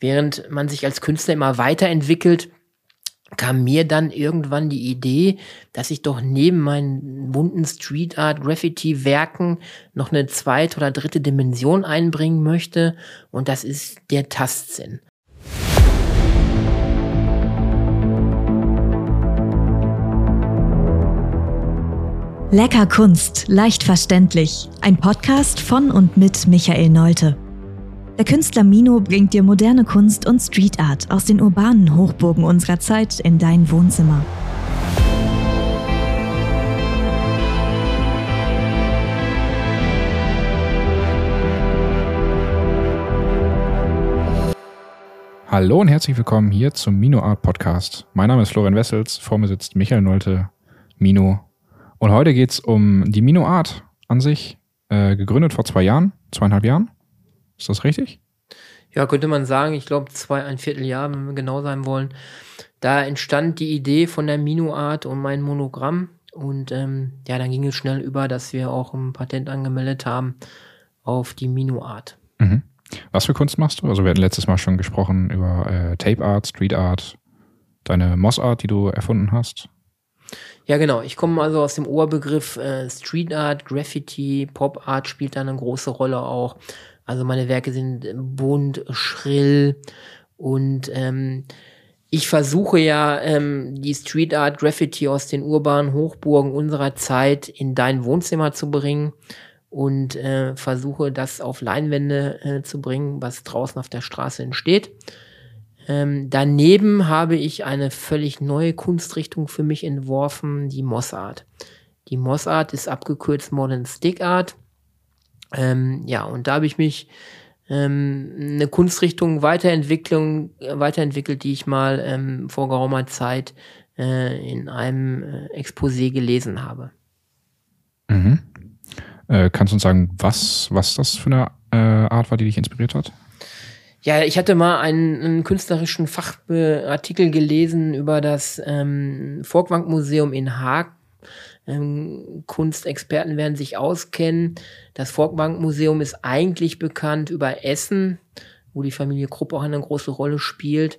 Während man sich als Künstler immer weiterentwickelt, kam mir dann irgendwann die Idee, dass ich doch neben meinen bunten Street Art Graffiti Werken noch eine zweite oder dritte Dimension einbringen möchte und das ist der Tastsinn. Lecker Kunst, leicht verständlich. Ein Podcast von und mit Michael Neute. Der Künstler Mino bringt dir moderne Kunst und Street Art aus den urbanen Hochburgen unserer Zeit in dein Wohnzimmer. Hallo und herzlich willkommen hier zum Mino Art Podcast. Mein Name ist Florian Wessels, vor mir sitzt Michael Nolte, Mino und heute geht es um die Mino Art an sich, äh, gegründet vor zwei Jahren, zweieinhalb Jahren. Ist das richtig? Ja, könnte man sagen. Ich glaube, zwei, ein Vierteljahr, wenn wir genau sein wollen. Da entstand die Idee von der Mino Art und mein Monogramm. Und ähm, ja, dann ging es schnell über, dass wir auch ein Patent angemeldet haben auf die Mino Art. Mhm. Was für Kunst machst du? Also wir hatten letztes Mal schon gesprochen über äh, Tape Art, Street Art, deine Moss Art, die du erfunden hast. Ja, genau. Ich komme also aus dem Oberbegriff äh, Street Art, Graffiti, Pop Art spielt da eine große Rolle auch. Also meine Werke sind bunt, schrill und ähm, ich versuche ja ähm, die Street Art Graffiti aus den urbanen Hochburgen unserer Zeit in dein Wohnzimmer zu bringen und äh, versuche das auf Leinwände äh, zu bringen, was draußen auf der Straße entsteht. Ähm, daneben habe ich eine völlig neue Kunstrichtung für mich entworfen, die Moss Art. Die Moss Art ist abgekürzt Modern Stick Art. Ähm, ja, und da habe ich mich ähm, eine Kunstrichtung Weiterentwicklung, weiterentwickelt, die ich mal ähm, vor geraumer Zeit äh, in einem äh, Exposé gelesen habe. Mhm. Äh, kannst du uns sagen, was, was das für eine äh, Art war, die dich inspiriert hat? Ja, ich hatte mal einen, einen künstlerischen Fachartikel gelesen über das ähm, Volkwang-Museum in Haag. Ähm, Kunstexperten werden sich auskennen. Das Volkwang-Museum ist eigentlich bekannt über Essen, wo die Familie Krupp auch eine große Rolle spielt.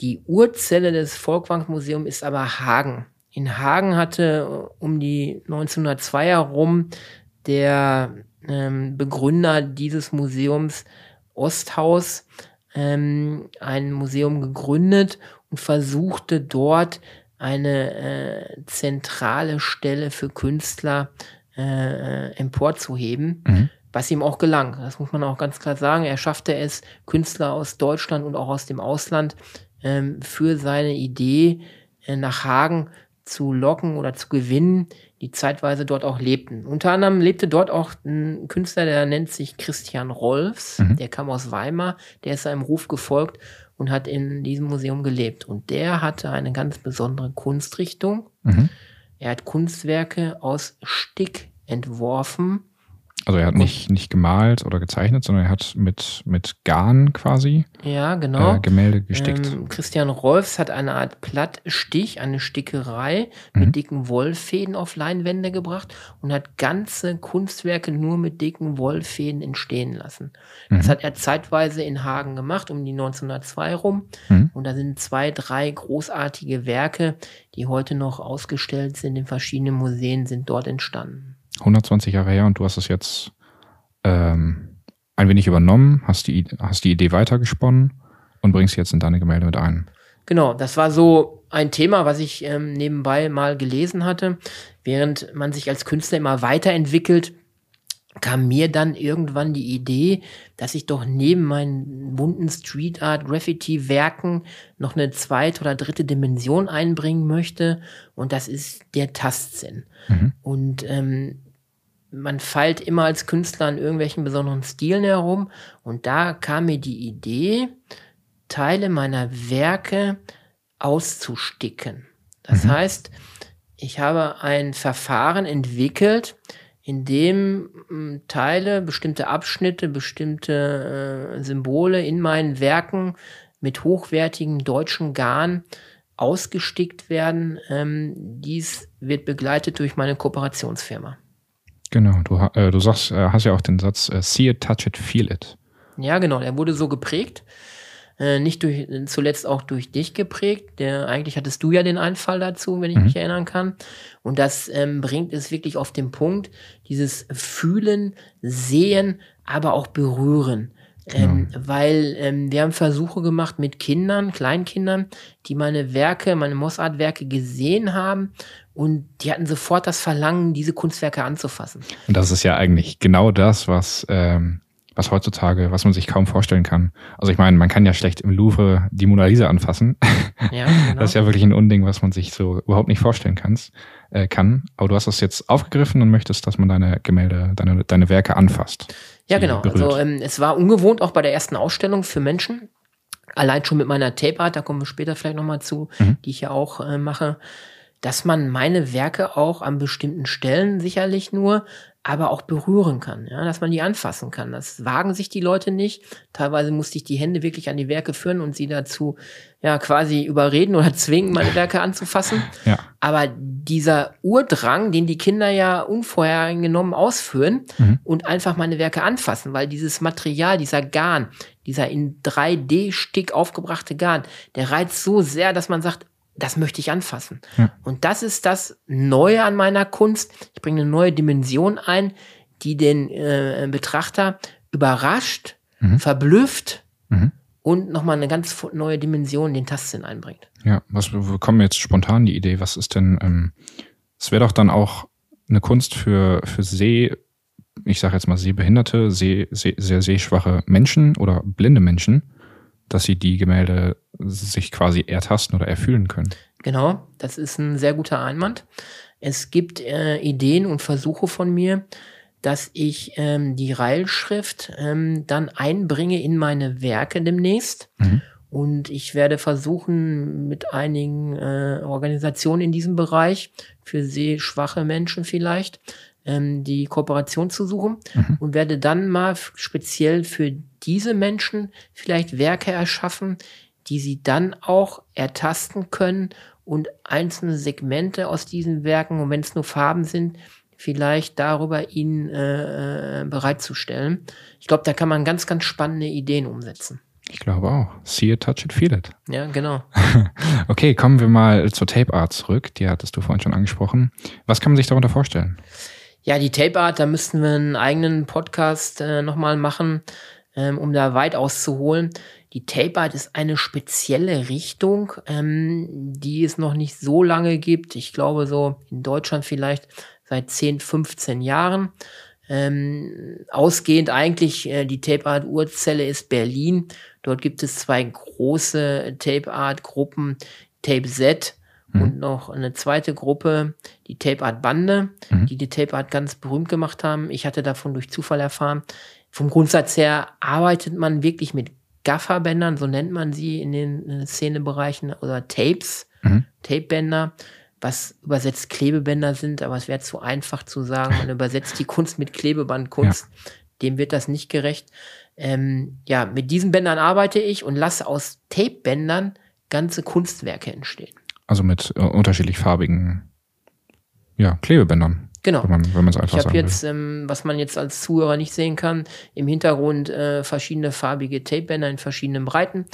Die Urzelle des Volkwang-Museums ist aber Hagen. In Hagen hatte um die 1902 herum der ähm, Begründer dieses Museums Osthaus ähm, ein Museum gegründet und versuchte dort eine äh, zentrale Stelle für Künstler äh, emporzuheben, mhm. was ihm auch gelang. Das muss man auch ganz klar sagen. Er schaffte es, Künstler aus Deutschland und auch aus dem Ausland ähm, für seine Idee äh, nach Hagen zu locken oder zu gewinnen, die zeitweise dort auch lebten. Unter anderem lebte dort auch ein Künstler, der nennt sich Christian Rolfs, mhm. der kam aus Weimar, der ist seinem Ruf gefolgt und hat in diesem Museum gelebt. Und der hatte eine ganz besondere Kunstrichtung. Mhm. Er hat Kunstwerke aus Stick entworfen also er hat nicht, nicht gemalt oder gezeichnet, sondern er hat mit, mit Garn quasi ja, genau. Äh, Gemälde gestickt. Ähm, Christian Rolfs hat eine Art Plattstich, eine Stickerei mhm. mit dicken Wollfäden auf Leinwände gebracht und hat ganze Kunstwerke nur mit dicken Wollfäden entstehen lassen. Mhm. Das hat er zeitweise in Hagen gemacht, um die 1902 rum. Mhm. Und da sind zwei, drei großartige Werke, die heute noch ausgestellt sind in verschiedenen Museen, sind dort entstanden. 120 Jahre her und du hast es jetzt ähm, ein wenig übernommen, hast die, hast die Idee weitergesponnen und bringst jetzt in deine Gemälde mit ein. Genau, das war so ein Thema, was ich ähm, nebenbei mal gelesen hatte. Während man sich als Künstler immer weiterentwickelt, kam mir dann irgendwann die Idee, dass ich doch neben meinen bunten Street Art Graffiti Werken noch eine zweite oder dritte Dimension einbringen möchte und das ist der Tastsinn. Mhm. Und ähm, man feilt immer als Künstler an irgendwelchen besonderen Stilen herum. Und da kam mir die Idee, Teile meiner Werke auszusticken. Das mhm. heißt, ich habe ein Verfahren entwickelt, in dem hm, Teile, bestimmte Abschnitte, bestimmte äh, Symbole in meinen Werken mit hochwertigem deutschen Garn ausgestickt werden. Ähm, dies wird begleitet durch meine Kooperationsfirma. Genau, du, äh, du sagst, äh, hast ja auch den Satz, äh, see it, touch it, feel it. Ja, genau, der wurde so geprägt. äh, nicht durch, zuletzt auch durch dich geprägt. Der, eigentlich hattest du ja den Einfall dazu, wenn ich Mhm. mich erinnern kann. Und das ähm, bringt es wirklich auf den Punkt, dieses Fühlen, Sehen, aber auch Berühren. Ähm, weil ähm, wir haben Versuche gemacht mit Kindern, Kleinkindern, die meine Werke, meine Mossart-Werke gesehen haben und die hatten sofort das Verlangen, diese Kunstwerke anzufassen. Und das ist ja eigentlich genau das, was, ähm, was heutzutage, was man sich kaum vorstellen kann. Also ich meine, man kann ja schlecht im Louvre die Mona Lisa anfassen. Ja, genau. Das ist ja wirklich ein Unding, was man sich so überhaupt nicht vorstellen kann's, äh, kann. Aber du hast das jetzt aufgegriffen und möchtest, dass man deine Gemälde, deine, deine Werke anfasst. Ja, genau. berührt. Also ähm, es war ungewohnt auch bei der ersten Ausstellung für Menschen. Allein schon mit meiner Tape Art, da kommen wir später vielleicht nochmal zu, Mhm. die ich ja auch äh, mache, dass man meine Werke auch an bestimmten Stellen sicherlich nur, aber auch berühren kann, ja, dass man die anfassen kann. Das wagen sich die Leute nicht. Teilweise musste ich die Hände wirklich an die Werke führen und sie dazu ja quasi überreden oder zwingen, meine Werke anzufassen. Ja. Aber dieser Urdrang, den die Kinder ja unvorhergenommen ausführen Mhm. und einfach meine Werke anfassen, weil dieses Material, dieser Garn, dieser in 3D-Stick aufgebrachte Garn, der reizt so sehr, dass man sagt, das möchte ich anfassen. Ja. Und das ist das Neue an meiner Kunst. Ich bringe eine neue Dimension ein, die den äh, Betrachter überrascht, Mhm. verblüfft Mhm. und nochmal eine ganz neue Dimension in den Tastsinn einbringt. Ja, was wir kommen jetzt spontan die Idee, was ist denn, ähm, es wäre doch dann auch eine Kunst für, für Seh, ich sage jetzt mal sehbehinderte, seh, seh, sehr sehschwache Menschen oder blinde Menschen, dass sie die Gemälde sich quasi ertasten oder erfühlen können. Genau, das ist ein sehr guter Einwand. Es gibt äh, Ideen und Versuche von mir, dass ich ähm, die Reilschrift ähm, dann einbringe in meine Werke demnächst. Mhm. Und ich werde versuchen, mit einigen äh, Organisationen in diesem Bereich, für sehschwache Menschen vielleicht, ähm, die Kooperation zu suchen Mhm. und werde dann mal speziell für diese Menschen vielleicht Werke erschaffen, die sie dann auch ertasten können und einzelne Segmente aus diesen Werken, und wenn es nur Farben sind, vielleicht darüber ihnen äh, äh, bereitzustellen. Ich glaube, da kann man ganz, ganz spannende Ideen umsetzen. Ich glaube auch. See it, touch it, feel it. Ja, genau. Okay, kommen wir mal zur Tape Art zurück. Die hattest du vorhin schon angesprochen. Was kann man sich darunter vorstellen? Ja, die Tape Art, da müssten wir einen eigenen Podcast äh, nochmal machen, ähm, um da weit auszuholen. Die Tape Art ist eine spezielle Richtung, ähm, die es noch nicht so lange gibt. Ich glaube so in Deutschland vielleicht seit 10, 15 Jahren. Ähm, ausgehend eigentlich, äh, die Tape Art Urzelle ist Berlin. Dort gibt es zwei große Tape Art Gruppen, Tape Z und noch eine zweite Gruppe, die Tape Art Bande, Mhm. die die Tape Art ganz berühmt gemacht haben. Ich hatte davon durch Zufall erfahren. Vom Grundsatz her arbeitet man wirklich mit Gafferbändern, so nennt man sie in den äh, Szenebereichen, oder Tapes, Mhm. Tapebänder, was übersetzt Klebebänder sind, aber es wäre zu einfach zu sagen, man übersetzt die Kunst mit Klebebandkunst. Dem wird das nicht gerecht. Ähm, ja, mit diesen Bändern arbeite ich und lasse aus Tapebändern ganze Kunstwerke entstehen. Also mit äh, unterschiedlich farbigen ja, Klebebändern, Genau. wenn man wenn man es einfach Ich habe jetzt, ähm, was man jetzt als Zuhörer nicht sehen kann, im Hintergrund äh, verschiedene farbige Tapebänder in verschiedenen Breiten,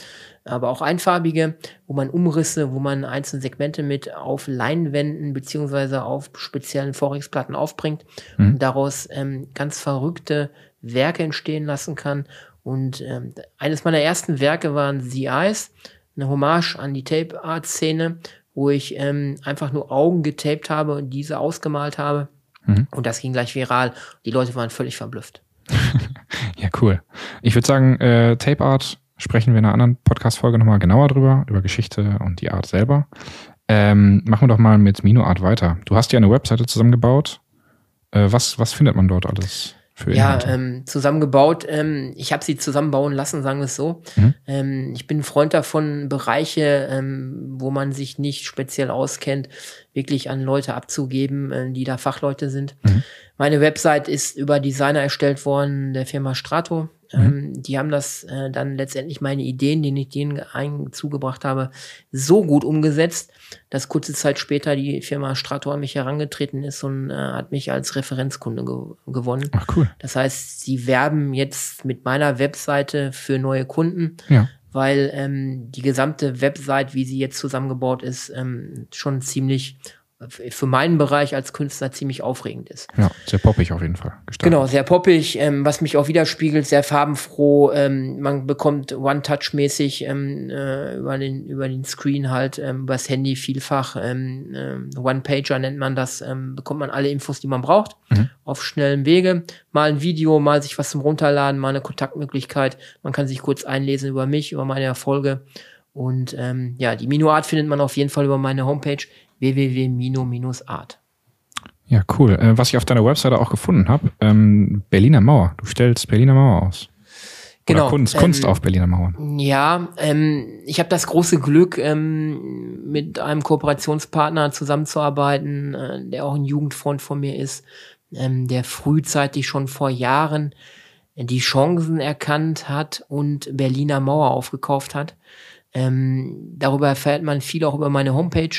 aber auch einfarbige, wo man Umrisse, wo man einzelne Segmente mit auf Leinwänden beziehungsweise auf speziellen Vorexplatten aufbringt Mhm. und daraus ähm, ganz verrückte Werke entstehen lassen kann. Und ähm, eines meiner ersten Werke waren The Eyes, eine Hommage an die Tape-Art-Szene, wo ich ähm, einfach nur Augen getaped habe und diese ausgemalt habe. Mhm. Und das ging gleich viral. Die Leute waren völlig verblüfft. Ja, cool. Ich würde sagen, äh, Tape Art sprechen wir in einer anderen Podcast-Folge nochmal genauer drüber, über Geschichte und die Art selber. Ähm, machen wir doch mal mit Mino Art weiter. Du hast ja eine Webseite zusammengebaut. Äh, was, was findet man dort alles für Ja, ähm, zusammengebaut. Ähm, ich habe sie zusammenbauen lassen, sagen wir es so. Mhm. Ähm, ich bin ein Freund davon, Bereiche, ähm, wo man sich nicht speziell auskennt, wirklich an Leute abzugeben, äh, die da Fachleute sind. Mhm. Meine Website ist über Designer erstellt worden, der Firma Strato. Ähm, die haben das äh, dann letztendlich meine Ideen, die ich denen ein zugebracht habe, so gut umgesetzt, dass kurze Zeit später die Firma Strato an mich herangetreten ist und äh, hat mich als Referenzkunde ge gewonnen. Ach, cool. Das heißt, sie werben jetzt mit meiner Webseite für neue Kunden, Ja. weil ähm, die gesamte Website, wie sie jetzt zusammengebaut ist, ähm, schon ziemlich für meinen Bereich als Künstler ziemlich aufregend ist. Ja, sehr poppig auf jeden Fall. Gestaltet. Genau, sehr poppig, ähm, was mich auch widerspiegelt, sehr farbenfroh. Ähm, man bekommt One-Touch-mäßig ähm, äh, über, den, über den Screen halt, ähm, übers Handy vielfach. Ähm, äh, One-Pager nennt man das, ähm, bekommt man alle Infos, die man braucht, mhm. auf schnellem Wege. Mal ein Video, mal sich was zum Runterladen, mal eine Kontaktmöglichkeit. Man kann sich kurz einlesen über mich, über meine Erfolge. Und ähm, ja, die Minuart findet man auf jeden Fall über meine Homepage www.mino-art. Ja, cool. Äh, was ich auf deiner Webseite auch gefunden habe, ähm, Berliner Mauer. Du stellst Berliner Mauer aus. Genau. Oder Kunst, Kunst ähm, auf Berliner Mauern. Ja, ähm, ich habe das große Glück, ähm, mit einem Kooperationspartner zusammenzuarbeiten, äh, der auch ein Jugendfreund von mir ist, ähm, der frühzeitig schon vor Jahren die Chancen erkannt hat und Berliner Mauer aufgekauft hat. Ähm, darüber erfährt man viel auch über meine Homepage.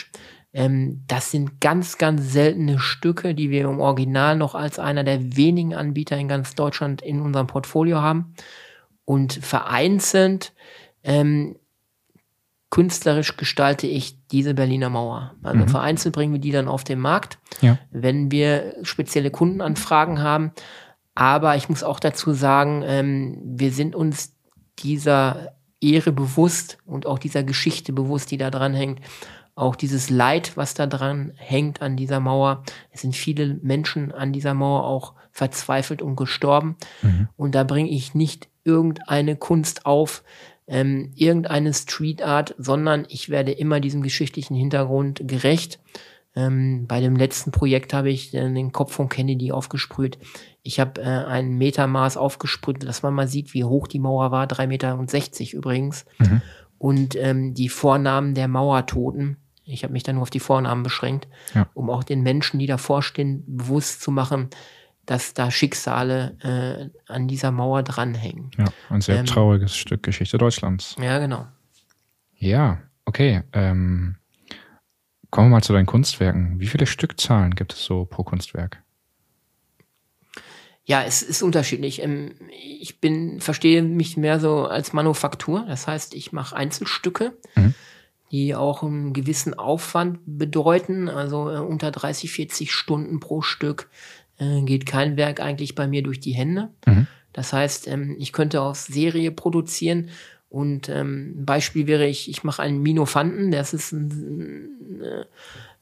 Ähm, das sind ganz, ganz seltene Stücke, die wir im Original noch als einer der wenigen Anbieter in ganz Deutschland in unserem Portfolio haben. Und vereinzelt ähm, künstlerisch gestalte ich diese Berliner Mauer. Also mhm. vereinzelt bringen wir die dann auf den Markt, ja. wenn wir spezielle Kundenanfragen haben. Aber ich muss auch dazu sagen, ähm, wir sind uns dieser Ehre bewusst und auch dieser Geschichte bewusst, die da dran hängt auch dieses Leid, was da dran hängt an dieser Mauer. Es sind viele Menschen an dieser Mauer auch verzweifelt und gestorben. Mhm. Und da bringe ich nicht irgendeine Kunst auf, ähm, irgendeine Street Art, sondern ich werde immer diesem geschichtlichen Hintergrund gerecht. Ähm, bei dem letzten Projekt habe ich äh, den Kopf von Kennedy aufgesprüht. Ich habe äh, ein Metermaß aufgesprüht, dass man mal sieht, wie hoch die Mauer war. 3,60 Meter übrigens. Mhm. Und ähm, die Vornamen der Mauertoten. Ich habe mich dann nur auf die Vornamen beschränkt, ja. um auch den Menschen, die davor stehen, bewusst zu machen, dass da Schicksale äh, an dieser Mauer dranhängen. Ja, ein sehr ähm, trauriges Stück Geschichte Deutschlands. Ja, genau. Ja, okay. Ähm, kommen wir mal zu deinen Kunstwerken. Wie viele Stückzahlen gibt es so pro Kunstwerk? Ja, es ist unterschiedlich. Ähm, ich bin, verstehe mich mehr so als Manufaktur. Das heißt, ich mache Einzelstücke. Mhm die auch einen gewissen Aufwand bedeuten. Also äh, unter 30, 40 Stunden pro Stück äh, geht kein Werk eigentlich bei mir durch die Hände. Mhm. Das heißt, ähm, ich könnte auf Serie produzieren und ähm, ein Beispiel wäre ich, ich mache einen Minofanten, das ist ein, äh,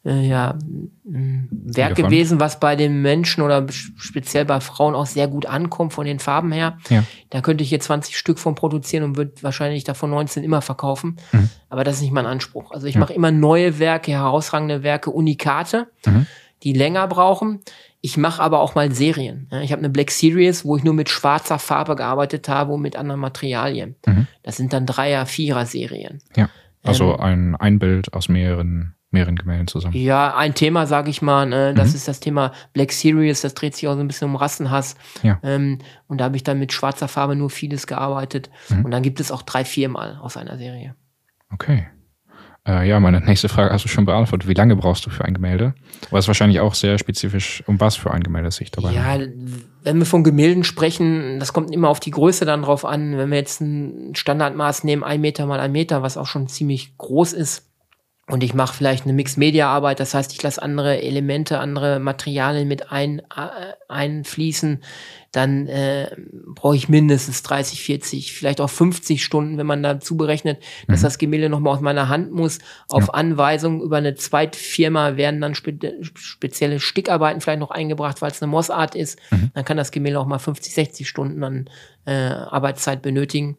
äh, ja, ein Werk gewesen, was bei den Menschen oder speziell bei Frauen auch sehr gut ankommt von den Farben her. Ja. Da könnte ich hier 20 Stück von produzieren und würde wahrscheinlich davon 19 immer verkaufen. Mhm. Aber das ist nicht mein Anspruch. Also ich ja. mache immer neue Werke, herausragende Werke, Unikate, mhm. die länger brauchen. Ich mache aber auch mal Serien. Ich habe eine Black Series, wo ich nur mit schwarzer Farbe gearbeitet habe und mit anderen Materialien. Mhm. Das sind dann Dreier-, Vierer-Serien. Ja. Also ähm, ein, ein Bild aus mehreren mehreren Gemälden zusammen. Ja, ein Thema, sage ich mal, ne? das mhm. ist das Thema Black Series, das dreht sich auch so ein bisschen um Rassenhass. Ja. Ähm, und da habe ich dann mit schwarzer Farbe nur vieles gearbeitet. Mhm. Und dann gibt es auch drei, viermal aus einer Serie. Okay. Äh, ja, meine nächste Frage hast du schon beantwortet. Wie lange brauchst du für ein Gemälde? Aber es ist wahrscheinlich auch sehr spezifisch, um was für ein Gemälde es sich dabei Ja, handelt. wenn wir von Gemälden sprechen, das kommt immer auf die Größe dann drauf an. Wenn wir jetzt ein Standardmaß nehmen, ein Meter mal ein Meter, was auch schon ziemlich groß ist, und ich mache vielleicht eine Mixed-Media-Arbeit, das heißt, ich lasse andere Elemente, andere Materialien mit ein, äh, einfließen, dann äh, brauche ich mindestens 30, 40, vielleicht auch 50 Stunden, wenn man dazu berechnet, mhm. dass das Gemälde nochmal aus meiner Hand muss. Auf ja. Anweisung über eine Zweitfirma werden dann spe spezielle Stickarbeiten vielleicht noch eingebracht, weil es eine Mossart ist. Mhm. Dann kann das Gemälde auch mal 50, 60 Stunden an äh, Arbeitszeit benötigen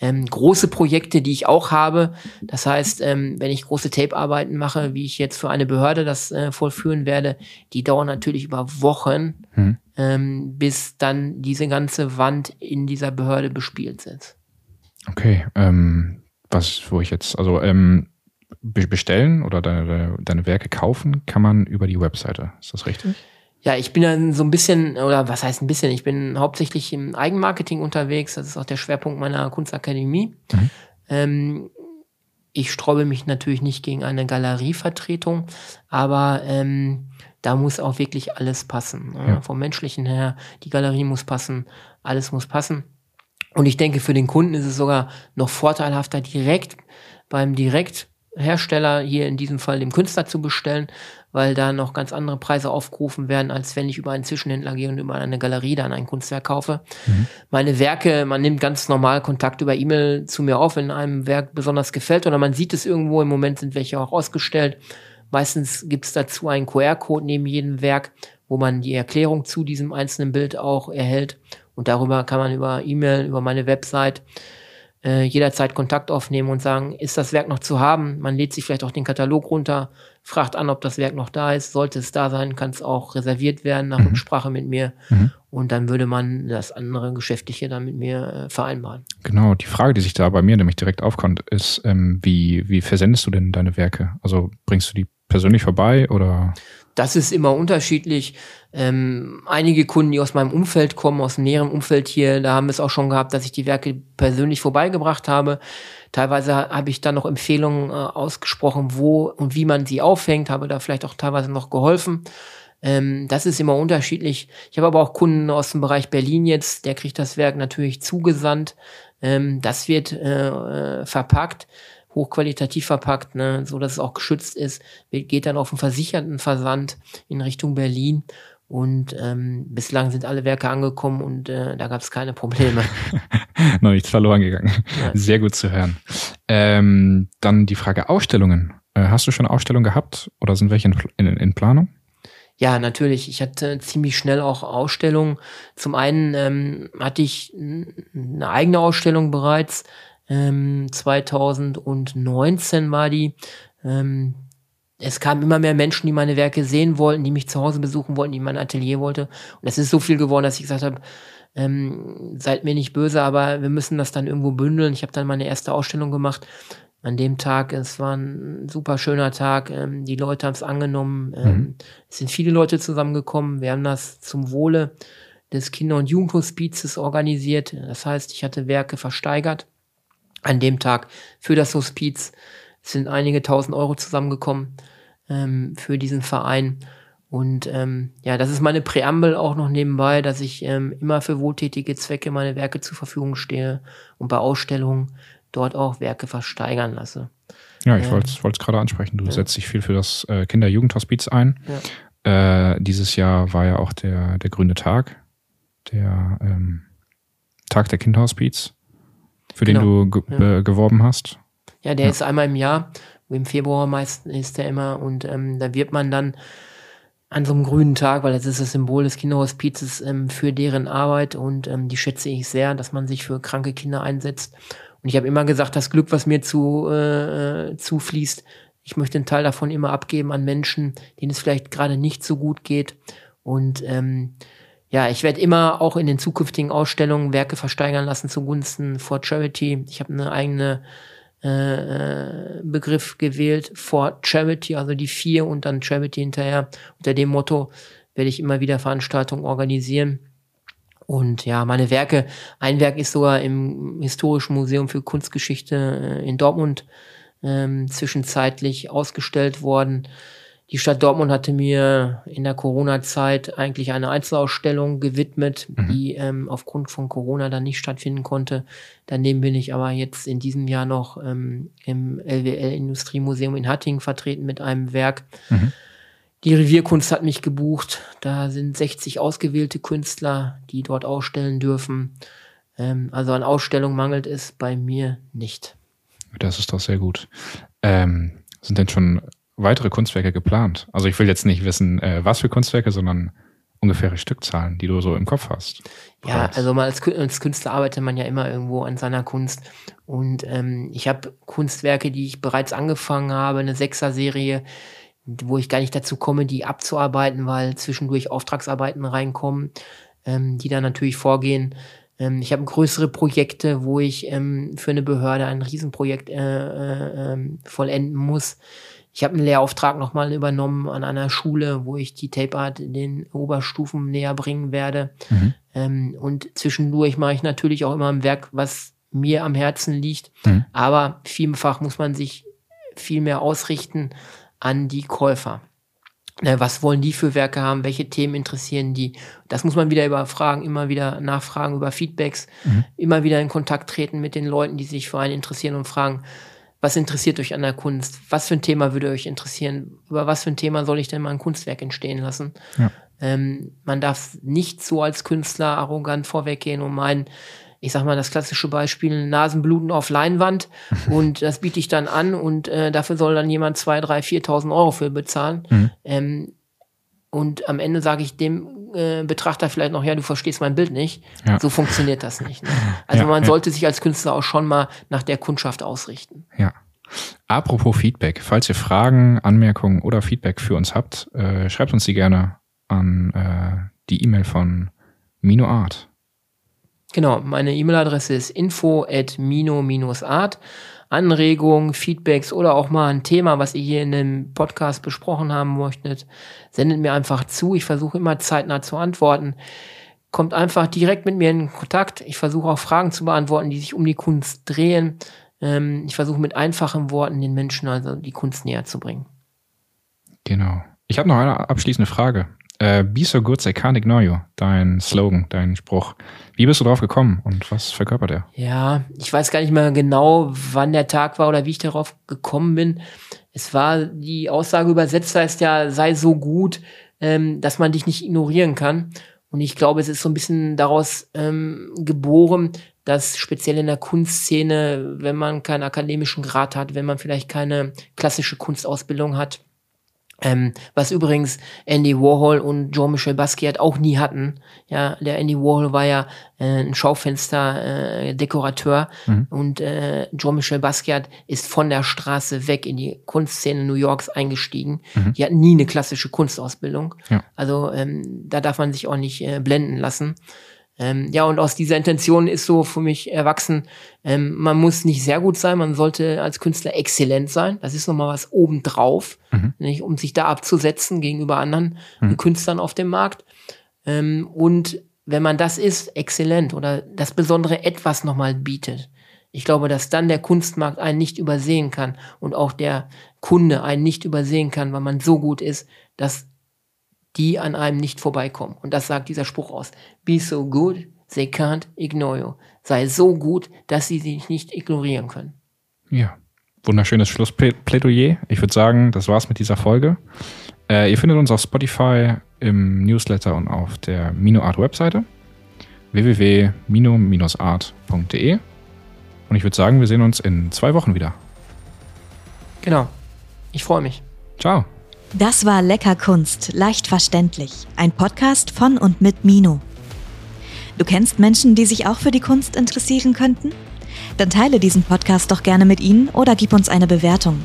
ähm, große Projekte, die ich auch habe. Das heißt, ähm, wenn ich große Tape-Arbeiten mache, wie ich jetzt für eine Behörde das äh, vollführen werde, die dauern natürlich über Wochen, hm. ähm, bis dann diese ganze Wand in dieser Behörde bespielt ist. Okay, ähm, was, wo ich jetzt, also ähm, bestellen oder deine, deine Werke kaufen, kann man über die Webseite. Ist das richtig? Ja, ich bin dann so ein bisschen, oder was heißt ein bisschen, ich bin hauptsächlich im Eigenmarketing unterwegs. Das ist auch der Schwerpunkt meiner Kunstakademie. Mhm. Ähm, ich sträube mich natürlich nicht gegen eine Galerievertretung, aber ähm, da muss auch wirklich alles passen. Ja. Vom menschlichen her, die Galerie muss passen, alles muss passen. Und ich denke, für den Kunden ist es sogar noch vorteilhafter, direkt beim Direkthersteller, hier in diesem Fall dem Künstler zu bestellen, weil da noch ganz andere Preise aufgerufen werden, als wenn ich über einen Zwischenhändler gehe und über eine Galerie dann ein Kunstwerk kaufe. Mhm. Meine Werke, man nimmt ganz normal Kontakt über E-Mail zu mir auf, wenn einem Werk besonders gefällt oder man sieht es irgendwo, im Moment sind welche auch ausgestellt. Meistens gibt es dazu einen QR-Code neben jedem Werk, wo man die Erklärung zu diesem einzelnen Bild auch erhält. Und darüber kann man über E-Mail, über meine Website äh, jederzeit Kontakt aufnehmen und sagen, ist das Werk noch zu haben? Man lädt sich vielleicht auch den Katalog runter, fragt an, ob das Werk noch da ist. Sollte es da sein, kann es auch reserviert werden nach mhm. Rücksprache mit mir. Mhm. Und dann würde man das andere Geschäftliche dann mit mir äh, vereinbaren. Genau, die Frage, die sich da bei mir nämlich direkt aufkommt, ist, ähm, wie, wie versendest du denn deine Werke? Also bringst du die persönlich vorbei oder? Das ist immer unterschiedlich. Ähm, einige Kunden, die aus meinem Umfeld kommen, aus dem näheren Umfeld hier, da haben es auch schon gehabt, dass ich die Werke persönlich vorbeigebracht habe. Teilweise habe ich dann noch Empfehlungen äh, ausgesprochen, wo und wie man sie aufhängt, habe da vielleicht auch teilweise noch geholfen. Ähm, das ist immer unterschiedlich. Ich habe aber auch Kunden aus dem Bereich Berlin jetzt, der kriegt das Werk natürlich zugesandt. Ähm, das wird äh, äh verpackt hochqualitativ verpackt, ne, so dass es auch geschützt ist, geht dann auf einen versicherten Versand in Richtung Berlin. Und ähm, bislang sind alle Werke angekommen und äh, da gab es keine Probleme. Noch nichts verloren gegangen. Ja. Sehr gut zu hören. Ähm, dann die Frage Ausstellungen. Äh, hast du schon Ausstellungen gehabt oder sind welche in, in, in Planung? Ja, natürlich. Ich hatte ziemlich schnell auch Ausstellungen. Zum einen ähm, hatte ich eine eigene Ausstellung bereits ähm, 2019 war die. Ähm, es kamen immer mehr Menschen, die meine Werke sehen wollten, die mich zu Hause besuchen wollten, die mein Atelier wollte. Und es ist so viel geworden, dass ich gesagt habe, ähm, seid mir nicht böse, aber wir müssen das dann irgendwo bündeln. Ich habe dann meine erste Ausstellung gemacht. An dem Tag, es war ein super schöner Tag. Ähm, die Leute haben es angenommen. Ähm, mhm. Es sind viele Leute zusammengekommen. Wir haben das zum Wohle des Kinder- und Jugendhospizes organisiert. Das heißt, ich hatte Werke versteigert an dem Tag für das Hospiz sind einige tausend Euro zusammengekommen ähm, für diesen Verein. Und ähm, ja, das ist meine Präambel auch noch nebenbei, dass ich ähm, immer für wohltätige Zwecke meine Werke zur Verfügung stehe und bei Ausstellungen dort auch Werke versteigern lasse. Ja, ich ähm, wollte es gerade ansprechen. Du ja. setzt dich viel für das äh, Kinder-Jugendhospiz ein. Ja. Äh, dieses Jahr war ja auch der, der grüne Tag, der ähm, Tag der Kinderhospiz für genau. den du ge ja. geworben hast? Ja, der ja. ist einmal im Jahr. Im Februar meistens ist der immer und ähm, da wird man dann an so einem grünen Tag, weil das ist das Symbol des Kinderhospizes ähm, für deren Arbeit und ähm, die schätze ich sehr, dass man sich für kranke Kinder einsetzt. Und ich habe immer gesagt, das Glück, was mir zu, äh, zufließt, ich möchte einen Teil davon immer abgeben an Menschen, denen es vielleicht gerade nicht so gut geht. Und ähm, ja, ich werde immer auch in den zukünftigen Ausstellungen Werke versteigern lassen zugunsten for Charity. Ich habe eine eigene äh, äh, Begriff gewählt, for Charity, also die vier und dann Charity hinterher. Unter dem Motto werde ich immer wieder Veranstaltungen organisieren. Und ja, meine Werke, ein Werk ist sogar im Historischen Museum für Kunstgeschichte äh, in Dortmund ähm, zwischenzeitlich ausgestellt worden. Die Stadt Dortmund hatte mir in der Corona-Zeit eigentlich eine Einzelausstellung gewidmet, mhm. die ähm, aufgrund von Corona dann nicht stattfinden konnte. Daneben bin ich aber jetzt in diesem Jahr noch ähm, im LWL Industriemuseum in Hattingen vertreten mit einem Werk. Mhm. Die Revierkunst hat mich gebucht. Da sind 60 ausgewählte Künstler, die dort ausstellen dürfen. Ähm, also an Ausstellung mangelt es bei mir nicht. Das ist doch sehr gut. Ähm, sind denn schon weitere Kunstwerke geplant? Also ich will jetzt nicht wissen, äh, was für Kunstwerke, sondern ungefähre Stückzahlen, die du so im Kopf hast. Ja, also mal als, als, Künstler arbeitet man ja immer irgendwo an seiner Kunst. Und ähm, ich habe Kunstwerke, die ich bereits angefangen habe, eine Sechser-Serie, wo ich gar nicht dazu komme, die abzuarbeiten, weil zwischendurch Auftragsarbeiten reinkommen, ähm, die dann natürlich vorgehen. Ähm, ich habe größere Projekte, wo ich ähm, für eine Behörde ein Riesenprojekt äh, äh, ähm, vollenden muss. Ich habe einen Lehrauftrag nochmal übernommen an einer Schule, wo ich die Tape Art in den Oberstufen näher bringen werde. Mhm. Ähm, und zwischendurch mache ich natürlich auch immer ein Werk, was mir am Herzen liegt. Mhm. Aber vielfach muss man sich viel mehr ausrichten an die Käufer. Ne, was wollen die für Werke haben? Welche Themen interessieren die? Das muss man wieder überfragen, immer wieder nachfragen über Feedbacks, mhm. immer wieder in Kontakt treten mit den Leuten, die sich für einen interessieren und fragen, was interessiert euch an der Kunst? Was für ein Thema würde euch interessieren? Über was für ein Thema soll ich denn mal ein Kunstwerk entstehen lassen? Ja. Ähm, man darf nicht so als Künstler arrogant vorweggehen und meinen, ich sag mal das klassische Beispiel, Nasenbluten auf Leinwand und das biete ich dann an und äh, dafür soll dann jemand zwei, drei, 4.000 Euro für bezahlen. Mhm. Ähm, und am Ende sage ich dem äh, Betrachter vielleicht noch, ja, du verstehst mein Bild nicht. Ja. So funktioniert das nicht. Ne? Also ja, man ja. sollte sich als Künstler auch schon mal nach der Kundschaft ausrichten. Ja. Apropos Feedback, falls ihr Fragen, Anmerkungen oder Feedback für uns habt, äh, schreibt uns die gerne an äh, die E-Mail von MinoArt. Genau, meine E-Mail-Adresse ist info at mino-art. Anregungen, Feedbacks oder auch mal ein Thema, was ihr hier in dem Podcast besprochen haben möchtet, sendet mir einfach zu. Ich versuche immer zeitnah zu antworten. Kommt einfach direkt mit mir in Kontakt. Ich versuche auch Fragen zu beantworten, die sich um die Kunst drehen. Ähm, ich versuche mit einfachen Worten den Menschen also die Kunst näher zu bringen. Genau. Ich habe noch eine abschließende Frage. Äh, Be so good, they can't ignore you. Dein Slogan, dein Spruch. Wie bist du drauf gekommen und was verkörpert er? Ja, ich weiß gar nicht mehr genau, wann der Tag war oder wie ich darauf gekommen bin. Es war, die Aussage übersetzt heißt ja, sei so gut, ähm, dass man dich nicht ignorieren kann. Und ich glaube, es ist so ein bisschen daraus ähm, geboren, dass speziell in der Kunstszene, wenn man keinen akademischen Grad hat, wenn man vielleicht keine klassische Kunstausbildung hat, ähm, was übrigens Andy Warhol und Jean-Michel Basquiat auch nie hatten. Ja, der Andy Warhol war ja äh, ein Schaufenster-Dekorateur äh, mhm. und äh, Jean-Michel Basquiat ist von der Straße weg in die Kunstszene New Yorks eingestiegen. Mhm. Die hatten nie eine klassische Kunstausbildung. Ja. Also ähm, da darf man sich auch nicht äh, blenden lassen. Ähm, ja, und aus dieser Intention ist so für mich erwachsen, ähm, man muss nicht sehr gut sein, man sollte als Künstler exzellent sein. Das ist nochmal was obendrauf, mhm. nicht, um sich da abzusetzen gegenüber anderen mhm. Künstlern auf dem Markt. Ähm, und wenn man das ist, exzellent oder das besondere etwas nochmal bietet. Ich glaube, dass dann der Kunstmarkt einen nicht übersehen kann und auch der Kunde einen nicht übersehen kann, weil man so gut ist, dass die an einem nicht vorbeikommen. Und das sagt dieser Spruch aus. Be so good, they can't ignore you. Sei so gut, dass sie sich nicht ignorieren können. Ja, wunderschönes Schlussplädoyer. Ich würde sagen, das war's mit dieser Folge. Äh, ihr findet uns auf Spotify, im Newsletter und auf der MinoArt Webseite www.mino-art.de und ich würde sagen, wir sehen uns in zwei Wochen wieder. Genau. Ich freue mich. Ciao. Das war Lecker Kunst, leicht verständlich. Ein Podcast von und mit Mino. Du kennst Menschen, die sich auch für die Kunst interessieren könnten? Dann teile diesen Podcast doch gerne mit ihnen oder gib uns eine Bewertung.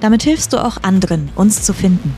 Damit hilfst du auch anderen, uns zu finden.